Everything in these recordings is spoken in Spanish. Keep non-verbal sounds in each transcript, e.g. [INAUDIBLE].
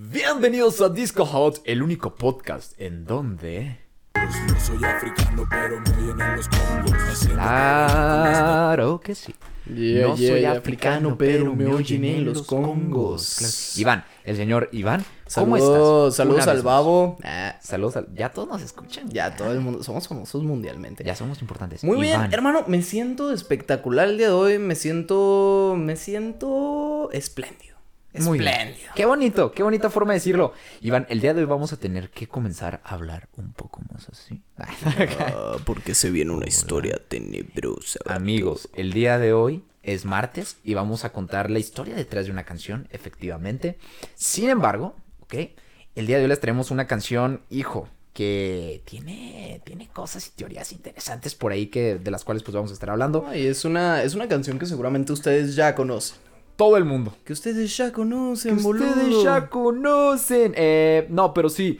Bienvenidos a Disco Hot, el único podcast en donde... No soy africano, pero me oyen en los congos. Claro que sí. Yeah, no yeah, soy yeah, africano, pero me oyen en los congos. Claro. Iván, el señor Iván, ¿cómo Saludos, estás? saludos al babo. Ah, Saludos al... Ya todos nos escuchan. ya todo el mundo, somos famosos mundialmente. Ya somos importantes. Muy bien, hermano, me siento espectacular el día de hoy, me siento, me siento espléndido. Muy bien. Espléndido. Qué bonito, qué bonita forma de decirlo. Iván, el día de hoy vamos a tener que comenzar a hablar un poco más así. [LAUGHS] Ah, porque se viene una historia tenebrosa. Amigos, el día de hoy es martes y vamos a contar la historia detrás de una canción, efectivamente. Sin embargo, ¿ok? El día de hoy les traemos una canción, hijo, que tiene, tiene cosas y teorías interesantes por ahí que, de las cuales pues vamos a estar hablando. Ay, es una, es una canción que seguramente ustedes ya conocen. Todo el mundo. Que ustedes ya conocen, Que boludo. ustedes ya conocen. Eh, no, pero sí.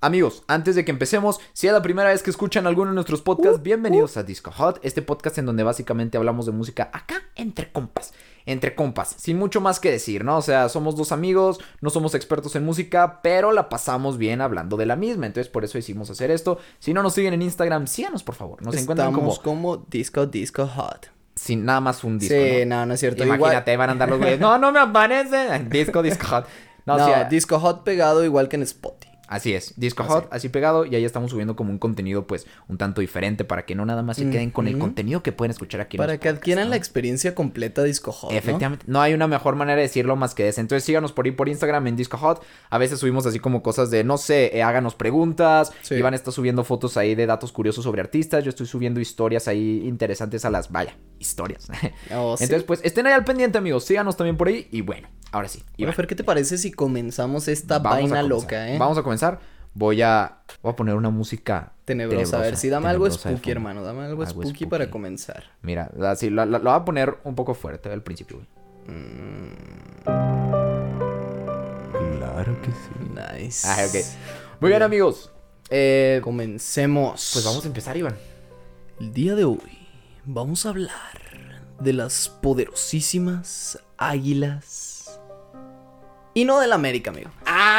Amigos, antes de que empecemos, si es la primera vez que escuchan alguno de nuestros podcasts, bienvenidos a Disco Hot, este podcast en donde básicamente hablamos de música acá entre compas, entre compas, sin mucho más que decir, ¿no? O sea, somos dos amigos, no somos expertos en música, pero la pasamos bien hablando de la misma, entonces por eso decidimos hacer esto. Si no nos siguen en Instagram, síganos por favor, nos encuentran como, Estamos como Disco Disco Hot. Sin nada más un disco, sí, ¿no? no, no es cierto. Imagínate, Igual- van a andar los güeyes, no, no me aparece, [LAUGHS] Disco, Disco Hot. No, [LAUGHS] No, o sea, Disco Hot pegado igual que en Spotify. Así es, Disco. Hot, así pegado, y ahí estamos subiendo como un contenido pues un tanto diferente para que no nada más se queden con el contenido que pueden escuchar aquí Para que podcasts, adquieran ¿no? la experiencia completa Disco Hot. Efectivamente, ¿no? hay una mejor manera de decirlo más que esa. Entonces síganos por ahí por Instagram en Disco Hot. A veces subimos así como cosas de, no sé, eh, háganos preguntas. Sí. Iván está subiendo fotos ahí de datos curiosos sobre artistas. Yo estoy subiendo historias ahí interesantes a las, vaya, historias. [LAUGHS] Oh, sí. Entonces pues estén ahí al pendiente amigos, síganos también por ahí. Y bueno, ahora sí. Bueno, Iván, Fer, ¿qué te parece si comenzamos esta vamos vaina loca, eh? Vamos a comenzar. Voy a, voy a poner una música Tenebrosa. A ver, sí, dame algo tenebrosa spooky, hermano. Dame algo, Algo spooky, para comenzar. Mira, así, lo, lo- lo voy a poner un poco fuerte al principio, güey. Claro que sí. Nice. Ah, ok. Muy bien, amigos. Eh, Comencemos. pues vamos a empezar, Iván. El día de hoy vamos a hablar de las poderosísimas águilas. Y no de la América, amigo.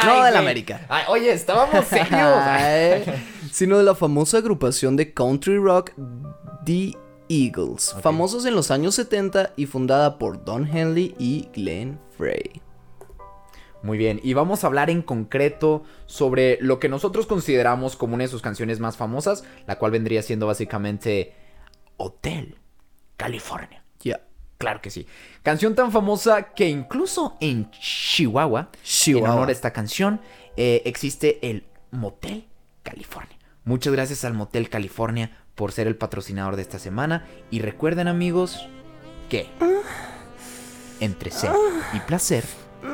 No de la América. Ay, oye, estábamos [LAUGHS] serios. Sino de la famosa agrupación de country rock The Eagles, famosos en los años 70 y fundada por Don Henley y Glenn Frey. Muy bien, y vamos a hablar en concreto sobre lo que nosotros consideramos como una de sus canciones más famosas, la cual vendría siendo básicamente Hotel California. Claro que sí. Canción tan famosa que incluso en Chihuahua, en honor a esta canción, eh, existe el Motel California. Muchas gracias al Motel California por ser el patrocinador de esta semana. Y recuerden amigos que entre ser y placer,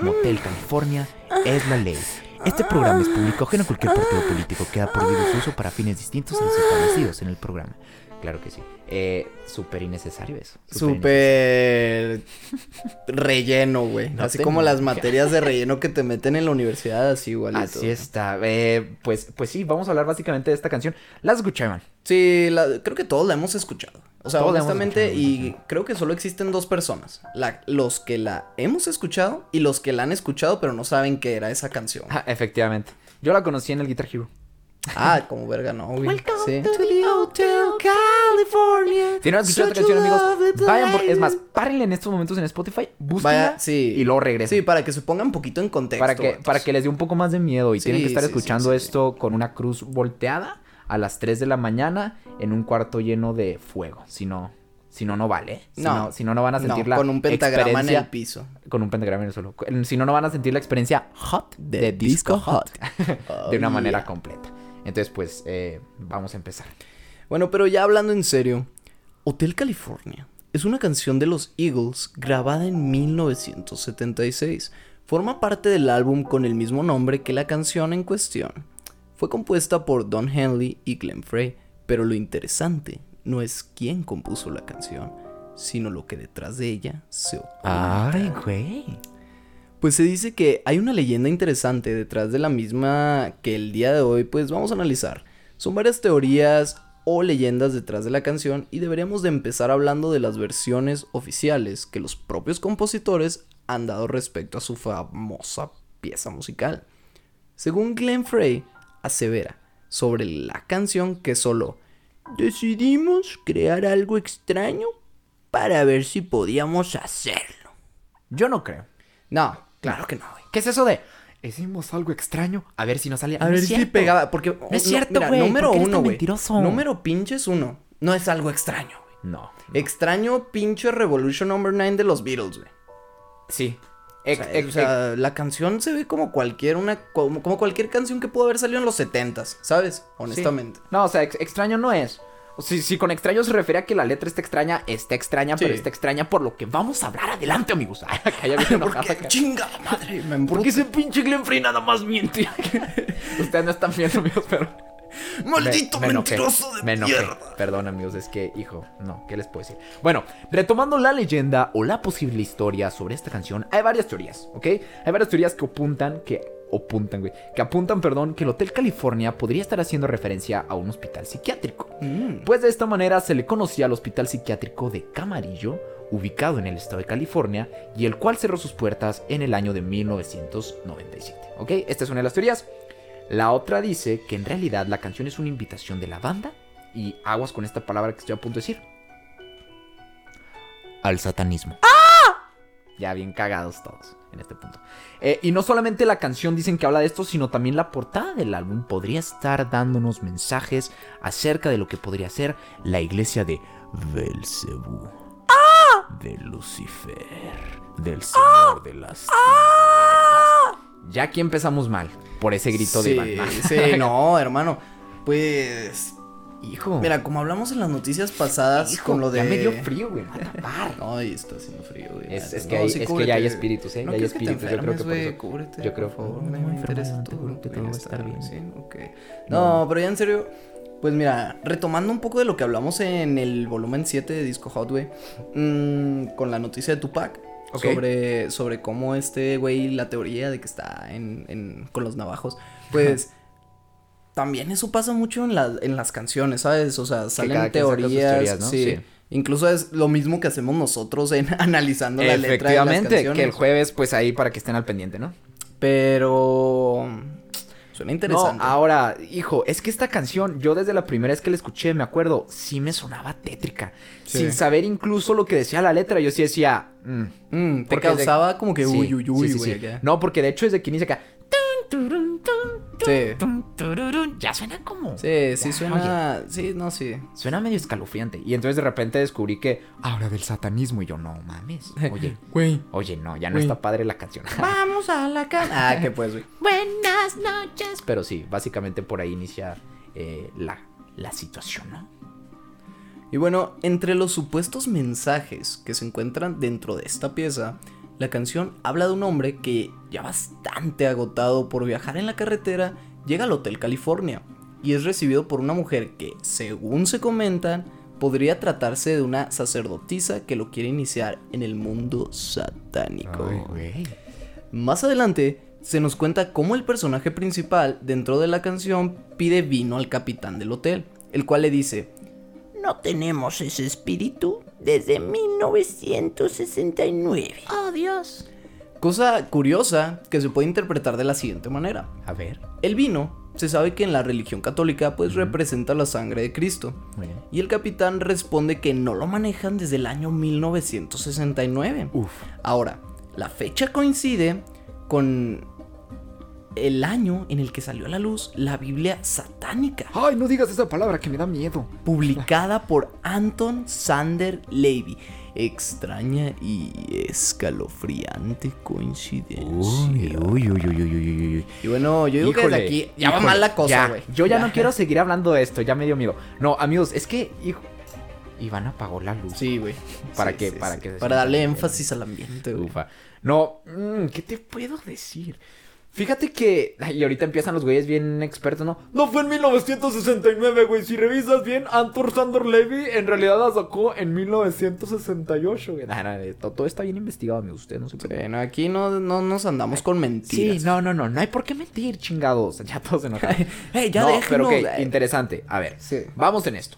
Motel California es la ley. Este programa es público ajeno a cualquier partido político. Queda prohibido su uso para fines distintos a los establecidos en el programa. Claro que sí. Eh, súper innecesario eso. Súper relleno, güey. No así como las materias de relleno que te meten en la universidad, así igualito. Así está. Eh, pues, pues sí, vamos a hablar básicamente de esta canción. ¿La escuché, man? Sí, la- creo que todos la hemos escuchado. O sea, Todos honestamente, y creo que solo existen dos personas. La- los que la hemos escuchado y los que la han escuchado pero no saben qué era esa canción. Ah, efectivamente. Yo la conocí en el Guitar Hero. Ah, como verga, no, güey. Sí. Si no han escuchado esta canción, amigos, vayan por... Es más, párenle en estos momentos en Spotify, búsquenla sí. y luego regresen. Sí, para que se pongan un poquito en contexto. para, que, para que les dé un poco más de miedo y Sí, tienen que estar sí, escuchando esto con una cruz volteada a las 3 de la mañana en un cuarto lleno de fuego. Si no, si no, no vale. Si no, No. si no, no van a sentir No, la con un pentagrama en el piso. Con un pentagrama en el suelo. Si no, no van a sentir la experiencia hot de, De disco, disco hot. hot. [LAUGHS] de una Oh, manera yeah. completa. Entonces, pues, eh, vamos a empezar. Bueno, pero ya hablando en serio, Hotel California es una canción de los Eagles grabada en 1976. Forma parte del álbum con el mismo nombre que la canción en cuestión. Fue compuesta por Don Henley y Glenn Frey, pero lo interesante no es quién compuso la canción, sino lo que detrás de ella se oculta. Ay, güey. Pues se dice que hay una leyenda interesante detrás de la misma que el día de hoy pues vamos a analizar. Son varias teorías o leyendas detrás de la canción y deberíamos de empezar hablando de las versiones oficiales que los propios compositores han dado respecto a su famosa pieza musical. Según Glenn Frey, asevera sobre la canción que solo decidimos crear algo extraño para ver si podíamos hacerlo. Yo no creo. No, claro que no, güey. ¿Qué es eso de? Hicimos algo extraño. A ver si nos salía. A ver si pegaba, porque... No es cierto, güey, Número ¿por qué eres uno, güey. mentiroso? Número pinches uno. No es algo extraño, güey. No. Extraño pinche Revolution Number 9 de los Beatles, güey. Sí. O sea, ex- o sea, la canción se ve como cualquier una como, como cualquier canción que pudo haber salido en los 70s, ¿sabes? Honestamente. Sí. No, o sea, ex- extraño no es. Si, si con extraño se refiere a que la letra está extraña, está extraña, pero está extraña por lo que vamos a hablar adelante, amigos. Ay, acá ya viene enojada Porque acá. chingada madre, me ¿Por qué ese pinche Glenn Frey nada más miente? [LAUGHS] Ustedes no están viendo, amigos, pero. Maldito Me- me enojé, mentiroso de me enojé. mierda. Perdón, amigos, es que, hijo, no, ¿qué les puedo decir? Bueno, retomando la leyenda o la posible historia sobre esta canción, hay varias teorías, ¿ok? Hay varias teorías que apuntan que. Apuntan, güey. Que apuntan, perdón, que el Hotel California podría estar haciendo referencia a un hospital psiquiátrico. Mm. Pues de esta manera se le conocía al Hospital Psiquiátrico de Camarillo, ubicado en el estado de California, y el cual cerró sus puertas en el año de 1997. ¿Ok? Esta es una de las teorías. La otra dice que en realidad la canción es una invitación de la banda, y aguas con esta palabra que estoy a punto de decir. Al satanismo. Ya bien cagados todos en este punto. Eh, y no solamente la canción dicen que habla de esto, sino también la portada del álbum podría estar dándonos mensajes acerca de lo que podría ser la iglesia de Belcebú. De Lucifer. Del Señor de las Tinieblas. Ya aquí empezamos mal. Por ese grito sí, de Iván. Sí, [LAUGHS] no, hermano. Pues Hijo. mira, como hablamos en las noticias pasadas hijo, con lo de Ya me dio frío, güey. No, [LAUGHS] y está haciendo frío, güey. Es- es No, que hay- sí, es que ya hay espíritus, ¿eh? No Ya hay espíritus, yo creo que por güey, eso- Cúbrete, yo creo- por favor, no, me interesa enfermo, todo. cúbrete, todo va a estar bien. Sí, ok. No, pero ya en serio, pues mira, retomando un poco de lo que hablamos en el volumen 7 de Disco Hot, güey, mm, con la noticia de Tupac. Sobre, sobre cómo este güey, la teoría de que está en, en- con los navajos, pues también eso pasa mucho en, la- en las canciones, ¿sabes? O sea, salen teorías, teorías, ¿no? sí. Sí. Incluso es lo mismo que hacemos nosotros en [LAUGHS] analizando la letra de las Efectivamente, que el jueves, pues ahí para que estén al pendiente, ¿no? Pero suena interesante. No, ahora, hijo, es que esta canción, yo desde la primera vez que la escuché, me acuerdo, sí me sonaba tétrica. Sí. Sin saber incluso lo que decía la letra, yo sí decía. mm, Mm, te de- causaba como que uy, uy, uy, sí, sí, güey. No, porque de hecho desde que inicia acá. Sí. tururun, Ya suena como. Sí, sí Ya, suena. Sí, no, sí. Suena medio escalofriante. Y entonces de repente descubrí que habla del satanismo. Y yo, no mames. Oye, [LAUGHS] Güey. oye, no, ya no está padre la canción. [LAUGHS] Vamos a la cama. Ah, que pues, güey. Buenas noches. Pero sí, básicamente por ahí inicia eh, la, la situación, ¿no? Y bueno, entre los supuestos mensajes que se encuentran dentro de esta pieza, la canción habla de un hombre que, ya bastante agotado por viajar en la carretera, llega al Hotel California y es recibido por una mujer que, según se comentan, podría tratarse de una sacerdotisa que lo quiere iniciar en el mundo satánico. Más adelante se nos cuenta cómo el personaje principal dentro de la canción pide vino al capitán del hotel, el cual le dice, no tenemos ese espíritu desde 1969. Oh, Dios. Cosa curiosa que se puede interpretar de la siguiente manera. A ver. El vino se sabe que en la religión católica pues representa la sangre de Cristo. Muy bien. Y el capitán responde que no lo manejan desde el año 1969. Uf. Ahora, la fecha coincide con el año en el que salió a la luz la Biblia satánica, Ay, no digas esa palabra que me da miedo. publicada por Anton Sander Levy. Extraña y escalofriante coincidencia. Uy, uy, uy, uy, uy, uy, uy. Y bueno, yo digo que desde aquí ya va mal la cosa, güey. Yo ya, no quiero seguir hablando de esto, ya me dio miedo. No, amigos, es que, hijo, Iván apagó la luz. Sí, güey. ¿Para Sí, qué? sí, ¿Para sí. qué se Para darle énfasis al ambiente, güey. Ufa. No, mm, ¿qué te puedo decir? Fíjate que. Y ahorita empiezan los güeyes bien expertos, ¿no? No fue en 1969, güey. Si revisas bien, Anton Sander Levy en realidad la sacó en 1968, güey. Nah, nah, todo, todo está bien investigado, amigos. Ustedes no se preocupen. Bueno, aquí no, no nos andamos con mentiras. Sí, no, no, no. No hay por qué mentir, chingados. [LAUGHS] Ya todos se enojan. Hey, ya no, déjenos. pero ok, interesante. A ver, Sí. vamos en esto.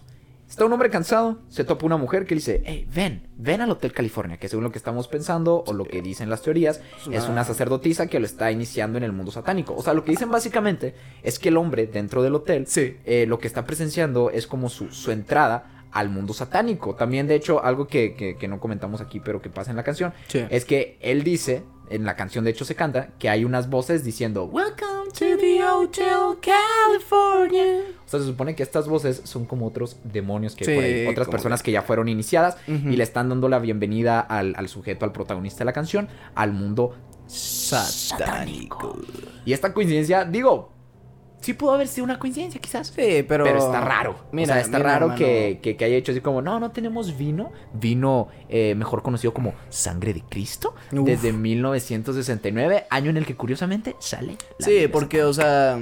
Está un hombre cansado, se topa una mujer que dice, hey, ven, ven al Hotel California, que según lo que estamos pensando o lo que dicen las teorías, es una sacerdotisa que lo está iniciando en el mundo satánico. O sea, lo que dicen básicamente es que el hombre dentro del hotel, Sí. eh, lo que está presenciando es como su, su entrada al mundo satánico. También, de hecho, algo que, que- que no comentamos aquí, pero que pasa en la canción, Sí. es que él dice, en la canción de hecho se canta, que hay unas voces diciendo, Welcome Hotel California. O sea, se supone que estas voces son como otros demonios que hay por ahí, otras personas que- que ya fueron iniciadas y le están dando la bienvenida al, al sujeto, al protagonista de la canción, al mundo Satánico. Y esta coincidencia, digo, sí pudo haber sido una coincidencia quizás. Sí, pero. Pero, está raro. Mira, o sea, está mira, raro que, que, que haya hecho así como, no, no tenemos vino. Vino mejor conocido como Sangre de Cristo. Uf. Desde 1969, año en el que curiosamente sale. la Sí, porque, o sea.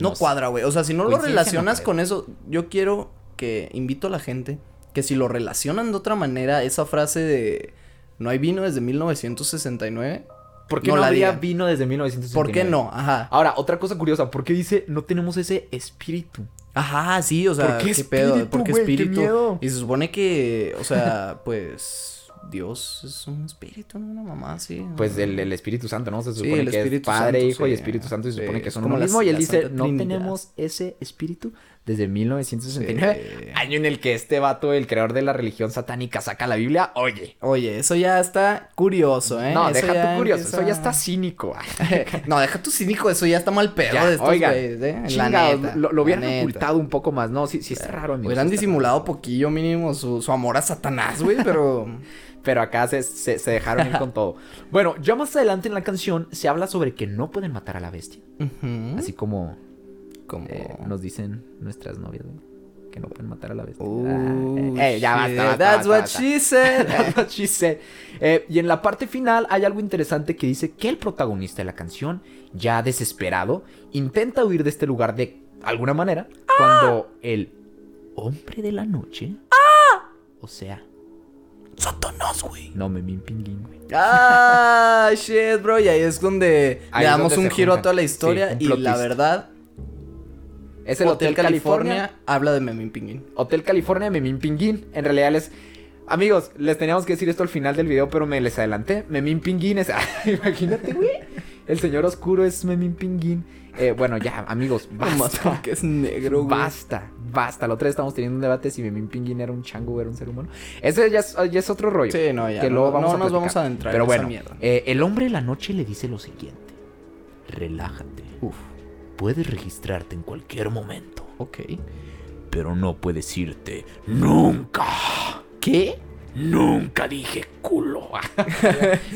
No cuadra, güey. O sea, si no lo no relacionas con eso, yo quiero que invito a la gente que si lo relacionan de otra manera, esa frase de no hay vino desde 1969, ¿Por qué no no, la había vino desde 1969? ¿por qué no? Ajá. Ahora, otra cosa curiosa, ¿por qué dice no tenemos ese espíritu? Ajá, sí, o sea, ¿Por qué pedo? espíritu, ¿Por qué güey? ¡Qué espíritu? miedo! Y se supone que, o sea, [LAUGHS] pues Dios es un espíritu, ¿no? Una mamá, sí. Pues el, el Espíritu Santo, ¿no? Se Sí, supone el que Espíritu es Padre, Santo, Hijo y. Espíritu Santo y se Sí, supone que es son como la- mismo. Y él dice, no Trinidad". tenemos ese espíritu desde 1969. Sí. Año en el que este vato, el creador de la religión satánica, saca la Biblia. Oye. Oye, eso ya está curioso, ¿eh? No, Eso deja tu curioso. empieza- Eso ya está cínico. [LAUGHS] no, deja tu cínico, eso ya está mal pedo Ya, de estos oigan, güeyes, ¿eh? La neta, lo, lo la hubieran neta. ocultado un poco más. No, sí, sí está raro. amigos, Hubieran disimulado poquillo mínimo su, su amor a Satanás, güey, pero... raro. [LAUGHS] Pero acá se, se- se dejaron ir con todo. Bueno, ya más adelante en la canción se habla sobre que no pueden matar a la bestia. Así como como... eh, nos dicen nuestras novias, güey, Que no pueden matar a la bestia. Uh, Ah, eh, eh, ya basta, basta, [LAUGHS] That's what she said. That's what she said. Y en la parte final hay algo interesante que dice que el protagonista de la canción, ya desesperado, intenta huir de este lugar de alguna manera cuando el hombre de la noche, o sea, Satanás, güey. no me pinguín, güey. Ah, shit, bro. Y ahí es donde Ahí le damos donde un giro a toda la historia. y la twist. verdad, Es el Hotel, California. habla de Memín Pinguín. Hotel California Memín Pinguín. En realidad les... Amigos, les teníamos que decir esto al final del video, pero me les adelanté. Memín Pinguín es... [LAUGHS] Imagínate, güey. El señor oscuro es Memín Pinguín. Eh, bueno, ya, amigos, [LAUGHS] basta. porque es negro, güey. Basta, basta. La otra vez estábamos teniendo un debate si Memín Pinguín era un chango o era un ser humano. Ese ya es, ya es otro rollo. Sí, no, ya. que no, luego vamos no a nos vamos a adentrar Pero en esa bueno, mierda. eh, el hombre de la noche le dice lo siguiente. Relájate. Uf, Puedes registrarte en cualquier momento, ok. pero no puedes irte nunca. ¿Qué? Nunca dije culo. [LAUGHS]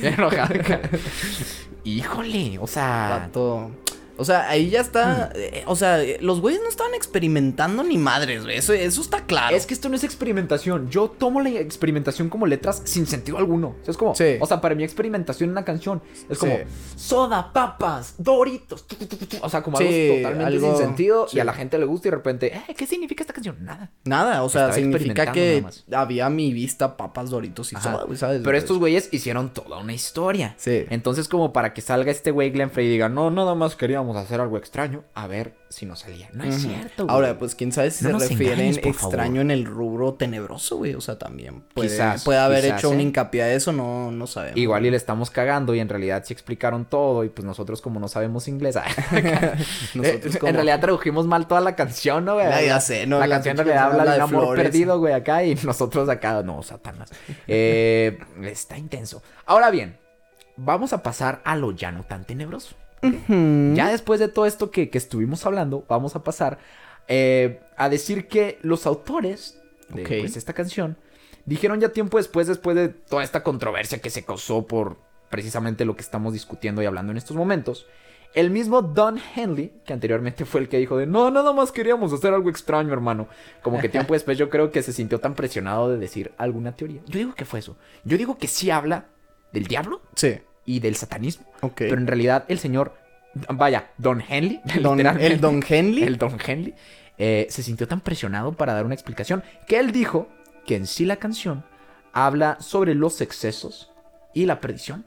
[LAUGHS] Híjole, o sea... Pato. O sea, ahí ya está. Hmm. eh, o sea, eh, los güeyes no estaban experimentando ni madres, güey. Eso, eso está claro. Es que esto no es experimentación. Yo tomo la experimentación como letras sin sentido alguno. O sea, es como, Sí. o sea, para mí experimentación en una canción es Sí. como soda, papas, doritos. tu, tu, tu, tu, tu. O sea, como Sí, algo totalmente algo- sin sentido y a la gente le gusta y de repente, eh, ¿qué significa esta canción? Nada. Nada, o sea, Estaba significa que había a mi vista papas, doritos y soda, güey, ¿sabes? Pero estos güeyes hicieron toda una historia. Sí. Entonces, como para que salga este güey Glenn Frey y diga, no, nada más queríamos hacer algo extraño, a ver si nos salía. No es cierto, güey. Ahora, pues quién sabe si No se refieren engañes, extraño favor. en el rubro tenebroso, güey. O sea, también puede, Quizás, puede haber quizás, hecho un ¿eh? hincapié a eso, no, no sabemos. Igual y le estamos cagando y en realidad sí explicaron todo y pues nosotros como no sabemos inglés, [LAUGHS] [LAUGHS] [LAUGHS] Nosotros como- en realidad tradujimos mal toda la canción, ¿no, güey? Ya, ya La- sé, ¿no? La, La canción en realidad habla de un amor flores. perdido, güey, acá y nosotros acá, no, Satanás. Eh, está intenso. Ahora bien, vamos a pasar a lo ya no tan tenebroso. Ya después de todo esto que, que estuvimos hablando, vamos a pasar eh, a decir que los autores de pues, esta canción dijeron ya tiempo después, después de toda esta controversia que se causó por precisamente lo que estamos discutiendo y hablando en estos momentos. El mismo Don Henley, que anteriormente fue el que dijo de no, nada más queríamos hacer algo extraño, hermano. Como que tiempo [LAUGHS] después yo creo que se sintió tan presionado de decir alguna teoría. Yo digo que fue eso. Yo digo que sí habla del diablo Sí, y del satanismo. ok. Pero en realidad el señor, vaya, Don Henley, [LAUGHS] Don- literalmente, el Don Henley. el Don Henley, eh, se sintió tan presionado para dar una explicación que él dijo que en sí la canción habla sobre los excesos y la perdición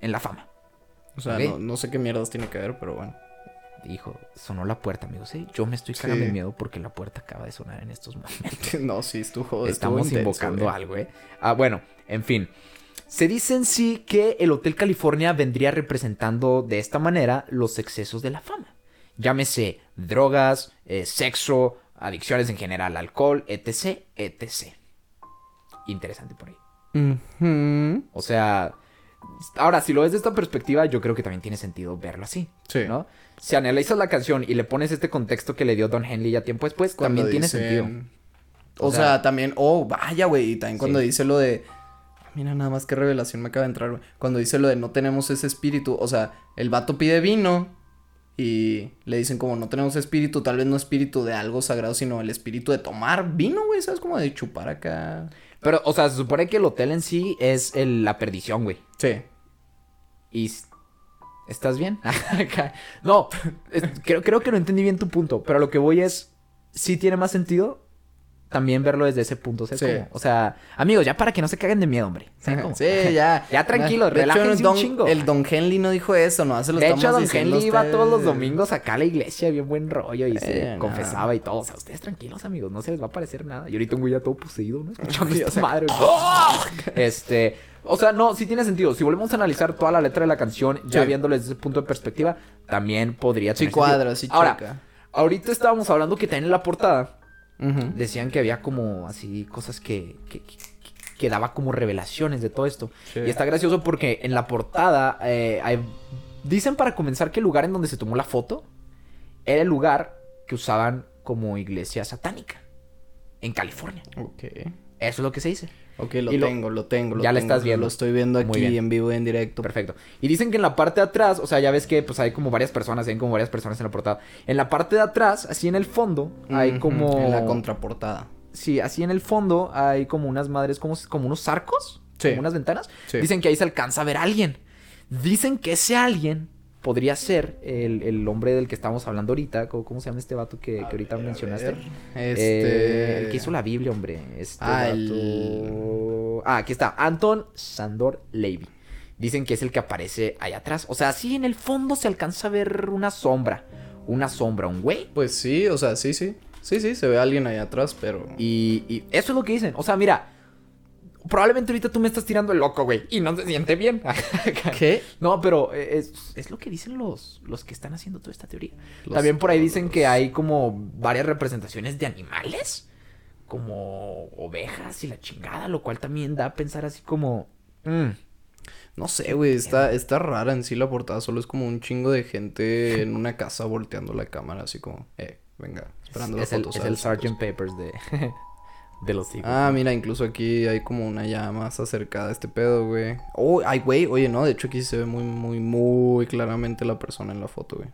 en la fama. O sea, Ok. no, no sé qué mierdas tiene que ver, pero bueno. Hijo, sonó la puerta, amigos. ¿eh? Yo me estoy cagando Sí. de miedo porque la puerta acaba de sonar en estos [LAUGHS] momentos. no, sí, estuvo. estuvo Estamos intenso, invocando algo, ¿eh? Ah, bueno, en fin. Se dice en sí que el Hotel California vendría representando de esta manera los excesos de la fama. Llámese drogas, eh, sexo, adicciones en general, alcohol, etc, etc. Interesante por ahí. O sea, ahora, si lo ves de esta perspectiva, yo creo que también tiene sentido verlo así. Sí. ¿no? Si analizas la canción y le pones este contexto que le dio Don Henley ya tiempo después, Cuando también tiene sentido. O, O sea, sea- también, oh, vaya, güey. Y también cuando Sí. dice lo de. Mira, nada más qué revelación me acaba de entrar, güey. Cuando dice lo de no tenemos ese espíritu. O sea, el vato pide vino. Y le dicen como no tenemos espíritu, tal vez no espíritu de algo sagrado, sino el espíritu de tomar vino, güey. ¿Sabes? Como de chupar acá. Pero, o sea, se supone que el hotel en sí es el- la perdición, güey. Sí. Y... ¿Estás bien? [LAUGHS] no, es- creo, creo que no entendí bien tu punto, pero lo que voy es... Sí tiene más sentido también verlo desde ese punto. O sea, Sí. como- o sea, amigos, ya para que no se caguen de miedo, hombre. Sí, ya. Ya tranquilos, hecho, relájense un chingo. El Don Henley no dijo eso, no se lo De hecho, Don Henley iba todos los domingos acá a la iglesia, bien buen rollo, y se Eh, no. confesaba y todo. O sea, ustedes tranquilos, amigos, no se les va a parecer nada. Y ahorita un güey ya todo poseído, ¿no? [LAUGHS] Sí, sea, madre. Este, o sea, no, sí tiene sentido. Si volvemos a analizar toda la letra de la canción, ya Sí. viéndolo desde ese punto de perspectiva, también podría Sí tener cuadra, sentido. sí Ahora, ahorita estábamos hablando que también en la portada Decían que había como así cosas que, que, que- que daba como revelaciones de todo esto. Sí. Y está gracioso porque en la portada eh, hay- dicen para comenzar que el lugar en donde se tomó la foto era el lugar que usaban como iglesia satánica en California. Ok. Eso es lo que se dice. Ok, lo lo- tengo, lo tengo. Lo Ya lo estás viendo. Lo estoy viendo aquí en vivo y en directo. Perfecto. Y dicen que en la parte de atrás, o sea, ya ves que pues hay como varias personas, hay como varias personas en la portada. En la parte de atrás, así en el fondo, hay como... En la contraportada. Sí, así en el fondo hay como unas madres, como, como unos arcos, Sí. como unas ventanas. Sí. Dicen que ahí se alcanza a ver a alguien. Dicen que ese alguien podría ser el, el hombre del que estamos hablando ahorita. ¿Cómo, cómo se llama este vato que, que ahorita ver, a mencionaste? ver. Eh, Este. el que hizo la Biblia, hombre. Este Ah, vato- el- Ah, aquí está. Anton Sandor Levy. Dicen que es el que aparece ahí atrás. O sea, sí, en el fondo se alcanza a ver una sombra. Una sombra, un güey. Pues sí, o sea, sí, sí. Sí, sí, se ve alguien ahí atrás, pero. Y, y eso es lo que dicen. O sea, mira, probablemente ahorita tú me estás tirando el loco, güey. Y no se siente bien. [LAUGHS] ¿Qué? No, pero es, es lo que dicen los, los que están haciendo toda esta teoría. Los También por ahí dicen que hay como varias representaciones de animales. Como ovejas y la chingada. Lo cual también da a pensar así como... mm, No sé, güey, está, está rara en sí la portada. Solo es como un chingo de gente en una casa volteando la cámara, así como, eh, venga, esperando es, la el, foto. es el. Sgt. Papers de, [LAUGHS] de los hijos. Ah, mira, incluso aquí hay como una llama más acercada a este pedo, güey. Oh, ay, güey, oye, no, de hecho aquí se ve muy, muy, muy claramente la persona en la foto, güey.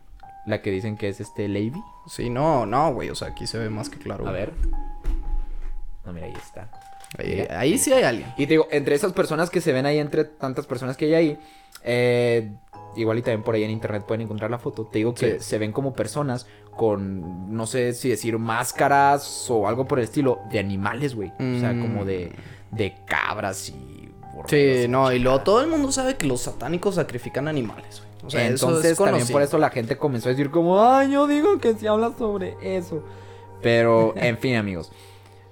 La que dicen que es este Levy. Sí, no, no, güey, o sea, aquí se ve más que claro. A güey. ver. No, mira, ahí está. Ahí, mira. ahí sí hay alguien. Y te digo, entre esas personas que se ven ahí, entre tantas personas que hay ahí, eh, igual y también por ahí en internet pueden encontrar la foto. Te digo que Sí. se ven como personas con, no sé si decir, máscaras o algo por el estilo, de animales, güey. O sea, Mm. como de, de cabras y... Sí, no, y luego todo el mundo sabe que los satánicos sacrifican animales, güey. O sea, Entonces es también por eso la gente comenzó a decir como, ay, yo digo que se habla sobre eso. Pero, [LAUGHS] en fin, amigos.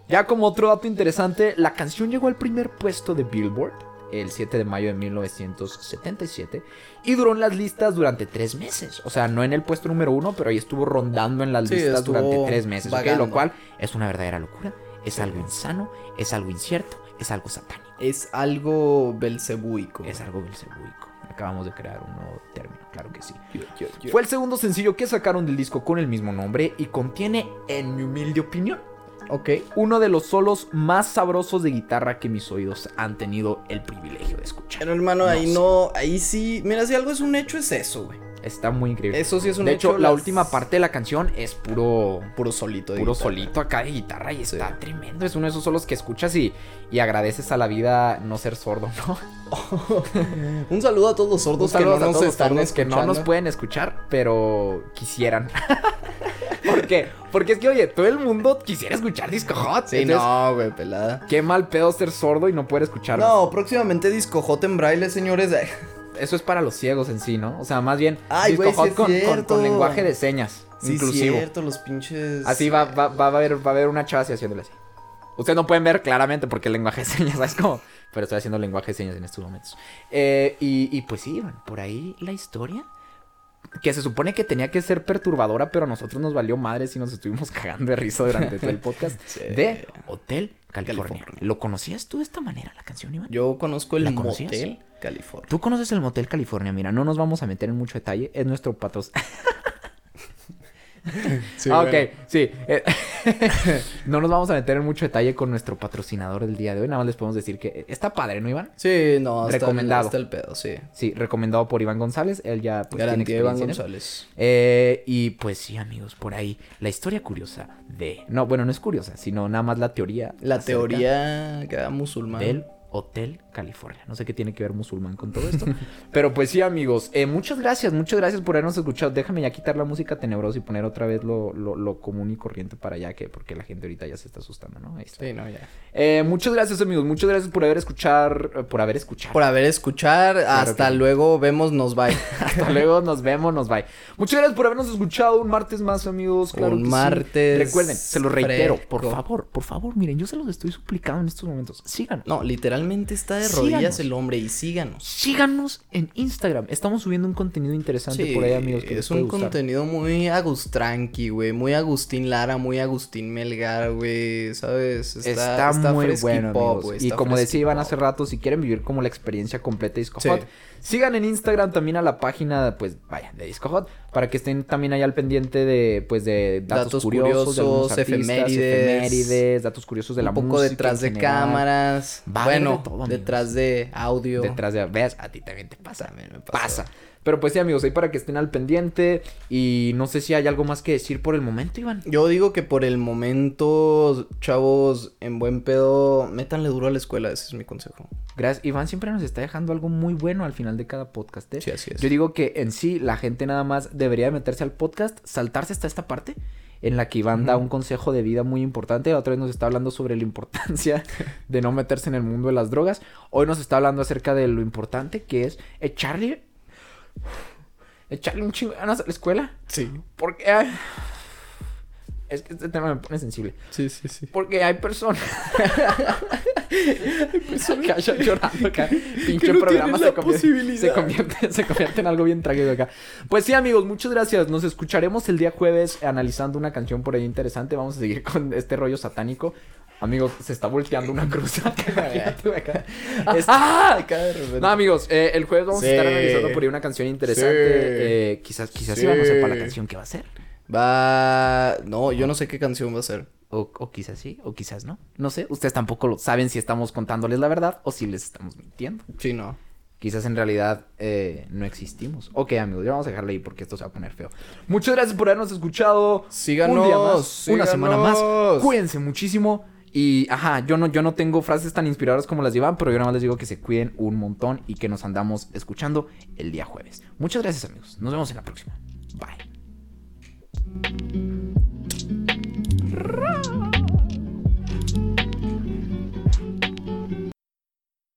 Ya como otro dato interesante, la canción llegó al primer puesto de Billboard el 7 de mayo de 1977 y duró en las listas durante tres meses. O sea, no en el puesto número uno, pero ahí estuvo rondando en las Sí, listas durante tres meses. Lo cual es una verdadera locura, es algo insano, es algo incierto, es algo satánico. Es algo belcebúico. Es algo belcebúico. Acabamos de crear un nuevo término, claro que sí. Yo- yo- yo- Fue el segundo sencillo que sacaron del disco con el mismo nombre y contiene, en mi humilde opinión, Ok. uno de los solos más sabrosos de guitarra que mis oídos han tenido el privilegio de escuchar. Pero hermano, No ahí sé. no, ahí sí. Mira, si algo es un hecho, es eso, güey. Está muy increíble. Eso sí es un de hecho, hecho, la última parte de la canción es puro, Puro solito. de puro guitarra. solito acá de guitarra y Sí. está tremendo. Es uno de esos solos que escuchas y, y agradeces a la vida no ser sordo, ¿no? [LAUGHS] Un saludo a todos los sordos que no nos están sordos que no nos escuchando. pueden escuchar, pero quisieran. [LAUGHS] ¿Por qué? Porque es que, oye, todo el mundo quisiera escuchar Disco Hot. Sí, entonces, no, güey, pelada. Qué mal pedo ser sordo y no poder escucharnos. No, próximamente disco hot en braille, señores. [LAUGHS] eso es para los ciegos en sí, ¿no? O sea, más bien Ay, Disco Hot con, con- con cierto. lenguaje de señas Sí, inclusivo. cierto, los pinches. Así va, va, va a haber, va a haber una chava así haciéndole así. Ustedes no pueden ver claramente porque el lenguaje de señas, ¿sabes cómo? Pero estoy haciendo lenguaje de señas en estos momentos. Eh, y, y pues sí, por ahí la historia. Que se supone que tenía que ser perturbadora, pero a nosotros nos valió madres y nos estuvimos [LAUGHS] cagando de risa durante todo el podcast. Sí. De Hotel California. California. ¿Lo conocías tú de esta manera, la canción, Iván? Yo conozco el. Motel California. Tú conoces el Motel California, mira, no nos vamos a meter en mucho detalle, es nuestro patrocinador. [LAUGHS] [LAUGHS] Sí, ah, bueno. ok, sí. eh, [LAUGHS] no nos vamos a meter en mucho detalle con nuestro patrocinador del día de hoy. Nada más les podemos decir que está padre, ¿no, Iván? Sí, no, está Recomendado. El, está el pedo, sí. Sí, recomendado por Iván González. Él ya pues, tiene Garantía Iván en él. González. Eh, y pues sí, amigos, por ahí la historia curiosa de... No, bueno, no es curiosa, sino nada más la teoría. La teoría que era musulmán. Del Hotel California. No sé qué tiene que ver musulmán con todo esto. [LAUGHS] Pero pues sí, amigos. eh, muchas gracias, muchas gracias por habernos escuchado. Déjame ya quitar la música tenebrosa y poner otra vez lo, lo- lo común y corriente para allá, que porque la gente ahorita ya se está asustando, ¿no? Ahí está. Sí, no, ya. Eh, muchas gracias, amigos. Muchas gracias por haber escuchar, eh, por haber escuchado. Por haber escuchar. hasta que luego. Vemos, nos va. [LAUGHS] Hasta luego, nos vemos, nos bye. Muchas gracias por habernos escuchado un martes más, amigos. Claro Un que sí. martes Recuerden, se lo reitero, por favor, por favor, miren, yo se los estoy suplicando en estos momentos. Síganos. No, literalmente está de Síganos. rodillas el hombre y síganos. Síganos en Instagram. Estamos subiendo un contenido interesante Sí, por ahí, amigos. Que es un gustar. contenido muy Agustranqui, güey. Muy Agustín Lara, muy Agustín Melgar, güey. ¿Sabes? Está, muy bueno, pop, amigos. Y como decía Iván hace rato, si quieren vivir como la experiencia completa de Disco Sí. Hot, sigan en Instagram también a la página, pues, vaya, de Disco Hot, para que estén también ahí al pendiente de, pues, de datos, Datos curiosos, de curiosos, artistas, efemérides, efemérides, datos curiosos de la un poco música detrás de cámaras. Va bueno, de todo, detrás de audio. Detrás de... ¿Ves? A ti también te pasa. Me. Pasa. Pero pues sí, amigos, ahí para que estén al pendiente. Y no sé si hay algo más que decir por el momento, Iván. Yo digo que por el momento, chavos, en buen pedo, métanle duro a la escuela, ese es mi consejo. Gracias. Iván siempre nos está dejando algo muy bueno al final de cada podcast. ¿eh? Sí, así es. Yo digo que en sí la gente nada más debería de meterse al podcast, saltarse hasta esta parte en la que Iván da un consejo de vida muy importante. La otra vez nos está hablando sobre la importancia [LAUGHS] de no meterse en el mundo de las drogas. Hoy nos está hablando acerca de lo importante que es echarle... Echarle un chingo de ganas a la escuela. Sí. Porque... ay, es que este tema me pone sensible. Sí, sí, sí. Porque hay personas. hay personas que vayan llorando acá. Pinche no programa tienen se la convierte, posibilidad. se, convierte, se convierte en algo bien trágico acá. Pues sí, amigos, muchas gracias. Nos escucharemos el día jueves analizando una canción por ahí interesante. Vamos a seguir con este rollo satánico. Amigos, se está volteando una cruz. [LAUGHS] ¡Ah! Repente. No, amigos, eh, el jueves vamos a estar analizando por ahí una canción interesante. Sí. Eh, quizás, quizás Sí. vamos a sepa la canción que va a ser. Va. No, yo no sé qué canción va a ser. O, o quizás sí, o quizás no. No sé, ustedes tampoco lo saben si estamos contándoles la verdad o si les estamos mintiendo. Sí, no. Quizás en realidad eh, no existimos. Ok, amigos, ya vamos a dejarle ahí porque esto se va a poner feo. Muchas gracias por habernos escuchado. Síganos, un día más, una semana más. síganos. Cuídense muchísimo. Y, ajá, yo no, yo no tengo frases tan inspiradoras como las de Iván, pero yo nada más les digo que se cuiden un montón y que nos andamos escuchando el día jueves. Muchas gracias amigos, nos vemos en la próxima. Bye.